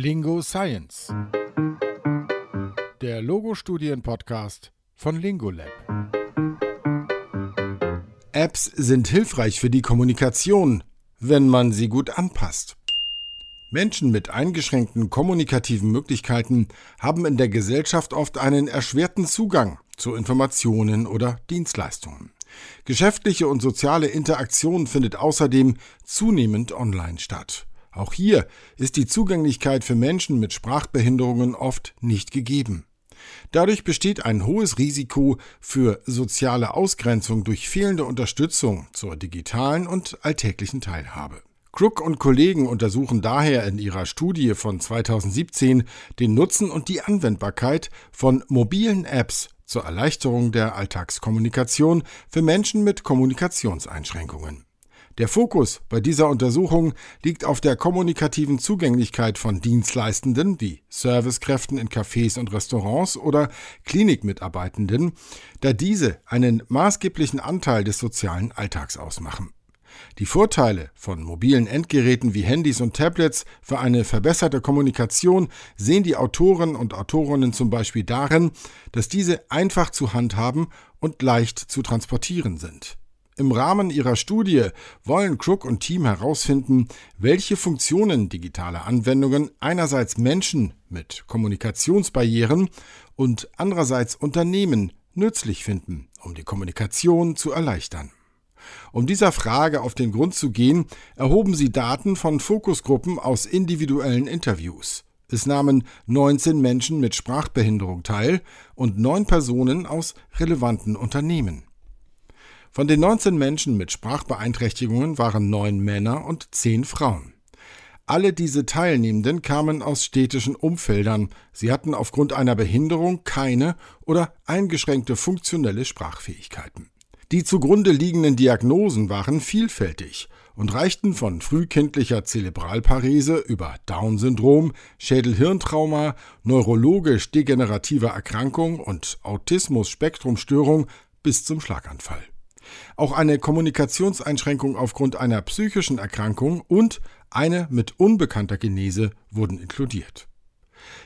Lingo Science. Der Logo-Studien-Podcast von Lingolab. Apps sind hilfreich für die Kommunikation, wenn man sie gut anpasst. Menschen mit eingeschränkten kommunikativen Möglichkeiten haben in der Gesellschaft oft einen erschwerten Zugang zu Informationen oder Dienstleistungen. Geschäftliche und soziale Interaktion findet außerdem zunehmend online statt. Auch hier ist die Zugänglichkeit für Menschen mit Sprachbehinderungen oft nicht gegeben. Dadurch besteht ein hohes Risiko für soziale Ausgrenzung durch fehlende Unterstützung zur digitalen und alltäglichen Teilhabe. Crook und Kollegen untersuchen daher in ihrer Studie von 2017 den Nutzen und die Anwendbarkeit von mobilen Apps zur Erleichterung der Alltagskommunikation für Menschen mit Kommunikationseinschränkungen. Der Fokus bei dieser Untersuchung liegt auf der kommunikativen Zugänglichkeit von Dienstleistenden wie Servicekräften in Cafés und Restaurants oder Klinikmitarbeitenden, da diese einen maßgeblichen Anteil des sozialen Alltags ausmachen. Die Vorteile von mobilen Endgeräten wie Handys und Tablets für eine verbesserte Kommunikation sehen die Autoren und Autorinnen zum Beispiel darin, dass diese einfach zu handhaben und leicht zu transportieren sind. Im Rahmen ihrer Studie wollen Crook und Team herausfinden, welche Funktionen digitale Anwendungen einerseits Menschen mit Kommunikationsbarrieren und andererseits Unternehmen nützlich finden, um die Kommunikation zu erleichtern. Um dieser Frage auf den Grund zu gehen, erhoben sie Daten von Fokusgruppen aus individuellen Interviews. Es nahmen 19 Menschen mit Sprachbehinderung teil und neun Personen aus relevanten Unternehmen. Von den 19 Menschen mit Sprachbeeinträchtigungen waren neun Männer und zehn Frauen. Alle diese Teilnehmenden kamen aus städtischen Umfeldern. Sie hatten aufgrund einer Behinderung keine oder eingeschränkte funktionelle Sprachfähigkeiten. Die zugrunde liegenden Diagnosen waren vielfältig und reichten von frühkindlicher Zerebralparese über Down-Syndrom, Schädel-Hirntrauma, neurologisch degenerativer Erkrankung und Autismus-Spektrumstörung bis zum Schlaganfall. Auch eine Kommunikationseinschränkung aufgrund einer psychischen Erkrankung und eine mit unbekannter Genese wurden inkludiert.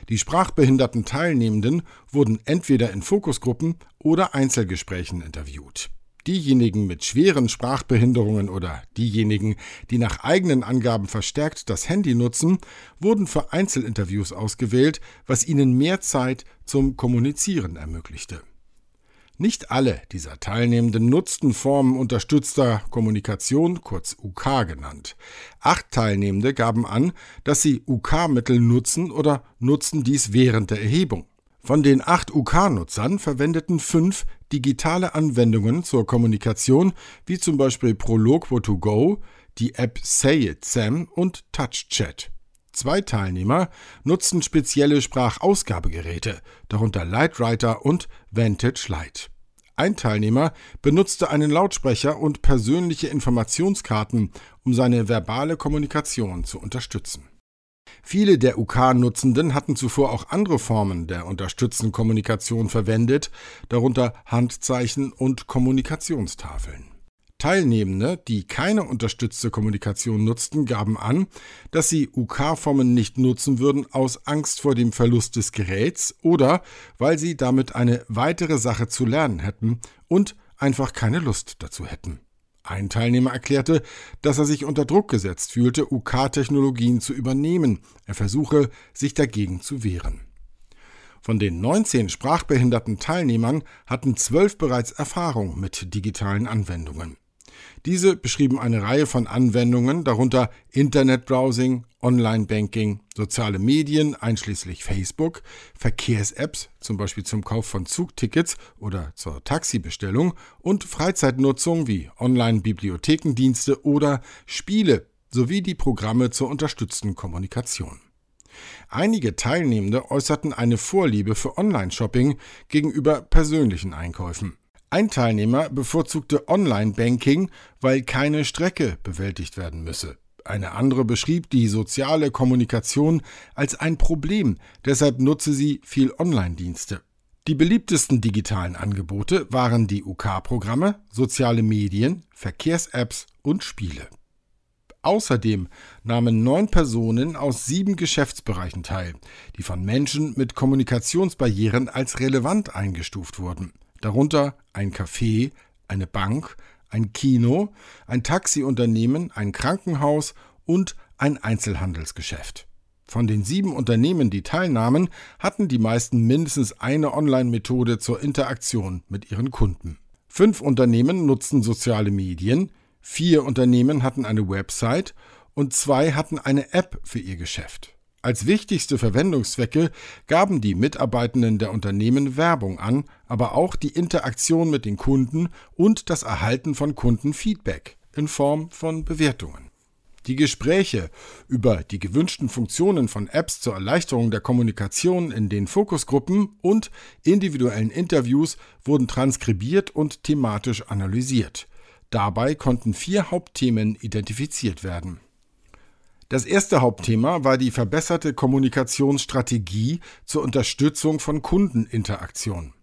Die sprachbehinderten Teilnehmenden wurden entweder in Fokusgruppen oder Einzelgesprächen interviewt. Diejenigen mit schweren Sprachbehinderungen oder diejenigen, die nach eigenen Angaben verstärkt das Handy nutzen, wurden für Einzelinterviews ausgewählt, was ihnen mehr Zeit zum Kommunizieren ermöglichte. Nicht alle dieser Teilnehmenden nutzten Formen unterstützter Kommunikation, kurz UK genannt. Acht Teilnehmende gaben an, dass sie UK-Mittel nutzen oder nutzen dies während der Erhebung. Von den acht UK-Nutzern verwendeten fünf digitale Anwendungen zur Kommunikation, wie zum Beispiel Prologwo2Go, die App Say It Sam und TouchChat. Zwei Teilnehmer nutzten spezielle Sprachausgabegeräte, darunter Lightwriter und Vantage Light. Ein Teilnehmer benutzte einen Lautsprecher und persönliche Informationskarten, um seine verbale Kommunikation zu unterstützen. Viele der UK-Nutzenden hatten zuvor auch andere Formen der unterstützenden Kommunikation verwendet, darunter Handzeichen und Kommunikationstafeln. Teilnehmende, die keine unterstützte Kommunikation nutzten, gaben an, dass sie UK-Formen nicht nutzen würden aus Angst vor dem Verlust des Geräts oder weil sie damit eine weitere Sache zu lernen hätten und einfach keine Lust dazu hätten. Ein Teilnehmer erklärte, dass er sich unter Druck gesetzt fühlte, UK-Technologien zu übernehmen. Er versuche, sich dagegen zu wehren. Von den 19 sprachbehinderten Teilnehmern hatten zwölf bereits Erfahrung mit digitalen Anwendungen. Diese beschrieben eine Reihe von Anwendungen, darunter Internetbrowsing, Online-Banking, soziale Medien einschließlich Facebook, Verkehrs-Apps, zum Beispiel zum Kauf von Zugtickets oder zur Taxibestellung und Freizeitnutzung wie Online-Bibliothekendienste oder Spiele sowie die Programme zur unterstützten Kommunikation. Einige Teilnehmende äußerten eine Vorliebe für Online-Shopping gegenüber persönlichen Einkäufen. Ein Teilnehmer bevorzugte Online-Banking, weil keine Strecke bewältigt werden müsse. Eine andere beschrieb die soziale Kommunikation als ein Problem, deshalb nutze sie viel Online-Dienste. Die beliebtesten digitalen Angebote waren die UK-Programme, soziale Medien, Verkehrs-Apps und Spiele. Außerdem nahmen neun Personen aus sieben Geschäftsbereichen teil, die von Menschen mit Kommunikationsbarrieren als relevant eingestuft wurden, darunter ein Café, eine Bank, ein Kino, ein Taxiunternehmen, ein Krankenhaus und ein Einzelhandelsgeschäft. Von den sieben Unternehmen, die teilnahmen, hatten die meisten mindestens eine Online-Methode zur Interaktion mit ihren Kunden. Fünf Unternehmen nutzten soziale Medien, vier Unternehmen hatten eine Website und zwei hatten eine App für ihr Geschäft. Als wichtigste Verwendungszwecke gaben die Mitarbeitenden der Unternehmen Werbung an, aber auch die Interaktion mit den Kunden und das Erhalten von Kundenfeedback in Form von Bewertungen. Die Gespräche über die gewünschten Funktionen von Apps zur Erleichterung der Kommunikation in den Fokusgruppen und individuellen Interviews wurden transkribiert und thematisch analysiert. Dabei konnten vier Hauptthemen identifiziert werden. Das erste Hauptthema war die verbesserte Kommunikationsstrategie zur Unterstützung von Kundeninteraktion.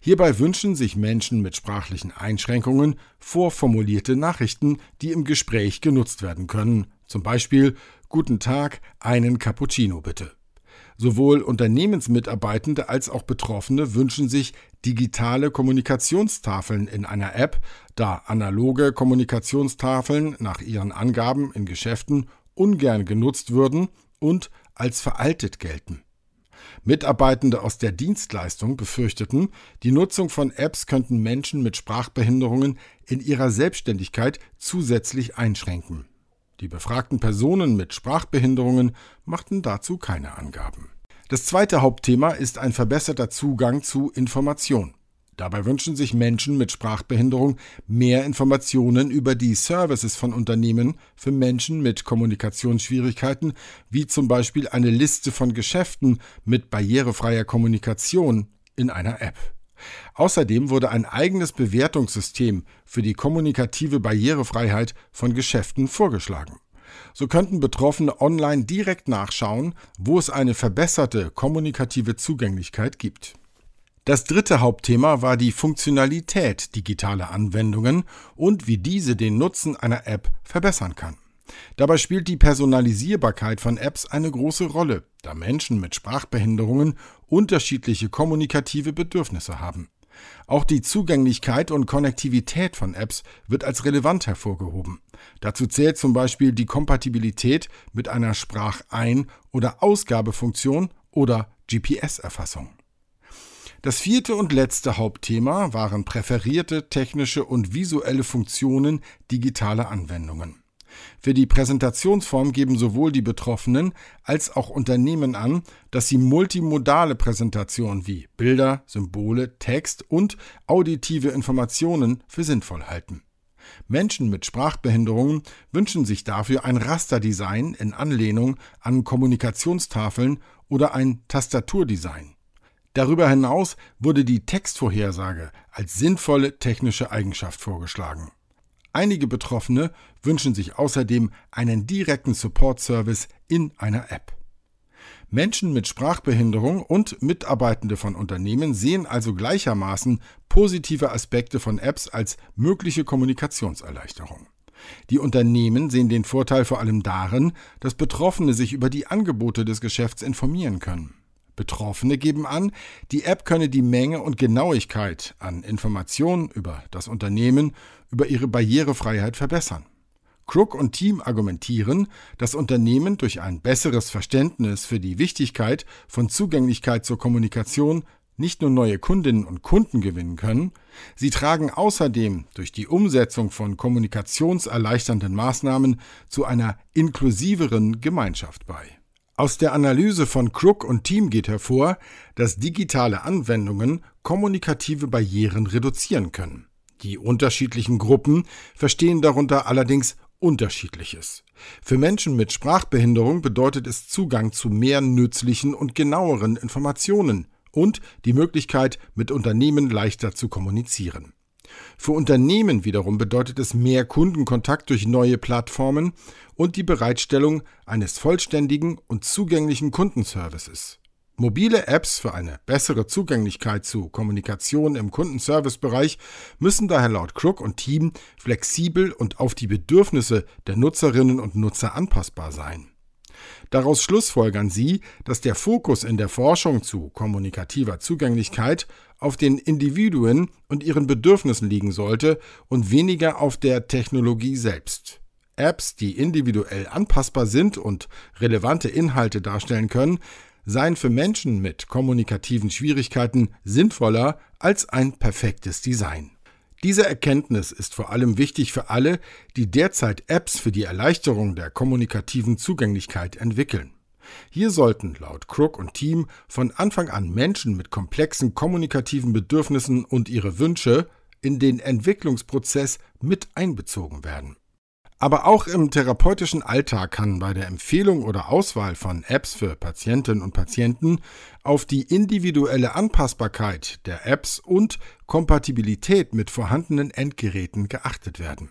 Hierbei wünschen sich Menschen mit sprachlichen Einschränkungen vorformulierte Nachrichten, die im Gespräch genutzt werden können. Zum Beispiel Guten Tag, einen Cappuccino bitte. Sowohl Unternehmensmitarbeitende als auch Betroffene wünschen sich digitale Kommunikationstafeln in einer App, da analoge Kommunikationstafeln nach ihren Angaben in Geschäften ungern genutzt würden und als veraltet gelten. Mitarbeitende aus der Dienstleistung befürchteten, die Nutzung von Apps könnten Menschen mit Sprachbehinderungen in ihrer Selbstständigkeit zusätzlich einschränken. Die befragten Personen mit Sprachbehinderungen machten dazu keine Angaben. Das zweite Hauptthema ist ein verbesserter Zugang zu Information. Dabei wünschen sich Menschen mit Sprachbehinderung mehr Informationen über die Services von Unternehmen für Menschen mit Kommunikationsschwierigkeiten, wie zum Beispiel eine Liste von Geschäften mit barrierefreier Kommunikation in einer App. Außerdem wurde ein eigenes Bewertungssystem für die kommunikative Barrierefreiheit von Geschäften vorgeschlagen. So könnten Betroffene online direkt nachschauen, wo es eine verbesserte kommunikative Zugänglichkeit gibt. Das dritte Hauptthema war die Funktionalität digitaler Anwendungen und wie diese den Nutzen einer App verbessern kann. Dabei spielt die Personalisierbarkeit von Apps eine große Rolle, da Menschen mit Sprachbehinderungen unterschiedliche kommunikative Bedürfnisse haben. Auch die Zugänglichkeit und Konnektivität von Apps wird als relevant hervorgehoben. Dazu zählt zum Beispiel die Kompatibilität mit einer Sprachein- oder Ausgabefunktion oder GPS-Erfassung. Das vierte und letzte Hauptthema waren präferierte technische und visuelle Funktionen digitaler Anwendungen. Für die Präsentationsform geben sowohl die Betroffenen als auch Unternehmen an, dass sie multimodale Präsentationen wie Bilder, Symbole, Text und auditive Informationen für sinnvoll halten. Menschen mit Sprachbehinderungen wünschen sich dafür ein Rasterdesign in Anlehnung an Kommunikationstafeln oder ein Tastaturdesign. Darüber hinaus wurde die Textvorhersage als sinnvolle technische Eigenschaft vorgeschlagen. Einige Betroffene wünschen sich außerdem einen direkten Support-Service in einer App. Menschen mit Sprachbehinderung und Mitarbeitende von Unternehmen sehen also gleichermaßen positive Aspekte von Apps als mögliche Kommunikationserleichterung. Die Unternehmen sehen den Vorteil vor allem darin, dass Betroffene sich über die Angebote des Geschäfts informieren können. Betroffene geben an, die App könne die Menge und Genauigkeit an Informationen über das Unternehmen, über ihre Barrierefreiheit verbessern. Crook und Team argumentieren, dass Unternehmen durch ein besseres Verständnis für die Wichtigkeit von Zugänglichkeit zur Kommunikation nicht nur neue Kundinnen und Kunden gewinnen können, sie tragen außerdem durch die Umsetzung von kommunikationserleichternden Maßnahmen zu einer inklusiveren Gemeinschaft bei. Aus der Analyse von Crook und Team geht hervor, dass digitale Anwendungen kommunikative Barrieren reduzieren können. Die unterschiedlichen Gruppen verstehen darunter allerdings Unterschiedliches. Für Menschen mit Sprachbehinderung bedeutet es Zugang zu mehr nützlichen und genaueren Informationen und die Möglichkeit, mit Unternehmen leichter zu kommunizieren. Für Unternehmen wiederum bedeutet es mehr Kundenkontakt durch neue Plattformen und die Bereitstellung eines vollständigen und zugänglichen Kundenservices. Mobile Apps für eine bessere Zugänglichkeit zu Kommunikation im Kundenservicebereich müssen daher laut Crook und Team flexibel und auf die Bedürfnisse der Nutzerinnen und Nutzer anpassbar sein. Daraus schlussfolgern sie, dass der Fokus in der Forschung zu kommunikativer Zugänglichkeit auf den Individuen und ihren Bedürfnissen liegen sollte und weniger auf der Technologie selbst. Apps, die individuell anpassbar sind und relevante Inhalte darstellen können, seien für Menschen mit kommunikativen Schwierigkeiten sinnvoller als ein perfektes Design. Diese Erkenntnis ist vor allem wichtig für alle, die derzeit Apps für die Erleichterung der kommunikativen Zugänglichkeit entwickeln. Hier sollten laut Crook und Team von Anfang an Menschen mit komplexen kommunikativen Bedürfnissen und ihre Wünsche in den Entwicklungsprozess mit einbezogen werden. Aber auch im therapeutischen Alltag kann bei der Empfehlung oder Auswahl von Apps für Patientinnen und Patienten auf die individuelle Anpassbarkeit der Apps und Kompatibilität mit vorhandenen Endgeräten geachtet werden.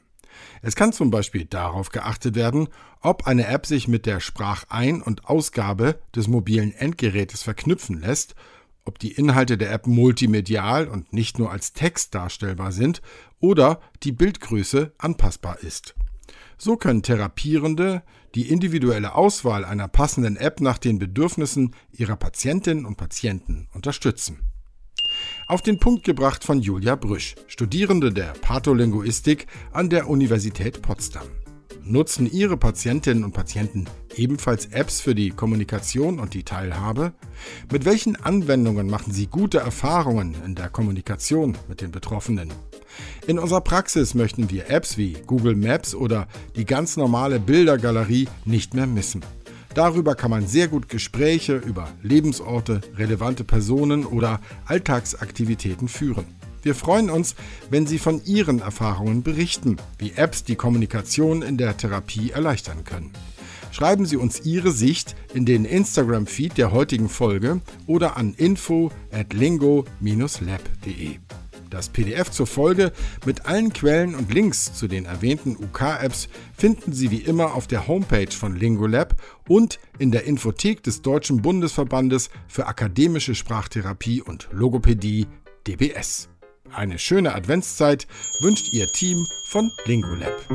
Es kann zum Beispiel darauf geachtet werden, ob eine App sich mit der Sprachein- und Ausgabe des mobilen Endgerätes verknüpfen lässt, ob die Inhalte der App multimedial und nicht nur als Text darstellbar sind oder die Bildgröße anpassbar ist. So können Therapierende die individuelle Auswahl einer passenden App nach den Bedürfnissen ihrer Patientinnen und Patienten unterstützen. Auf den Punkt gebracht von Julia Brüsch, Studierende der Patholinguistik an der Universität Potsdam. Nutzen Ihre Patientinnen und Patienten ebenfalls Apps für die Kommunikation und die Teilhabe? Mit welchen Anwendungen machen Sie gute Erfahrungen in der Kommunikation mit den Betroffenen? In unserer Praxis möchten wir Apps wie Google Maps oder die ganz normale Bildergalerie nicht mehr missen. Darüber kann man sehr gut Gespräche über Lebensorte, relevante Personen oder Alltagsaktivitäten führen. Wir freuen uns, wenn Sie von Ihren Erfahrungen berichten, wie Apps die Kommunikation in der Therapie erleichtern können. Schreiben Sie uns Ihre Sicht in den Instagram-Feed der heutigen Folge oder an info at lingo-lab.de. Das PDF zur Folge mit allen Quellen und Links zu den erwähnten UK-Apps finden Sie wie immer auf der Homepage von Lingolab und in der Infothek des Deutschen Bundesverbandes für akademische Sprachtherapie und Logopädie DBS. Eine schöne Adventszeit wünscht Ihr Team von Lingolab.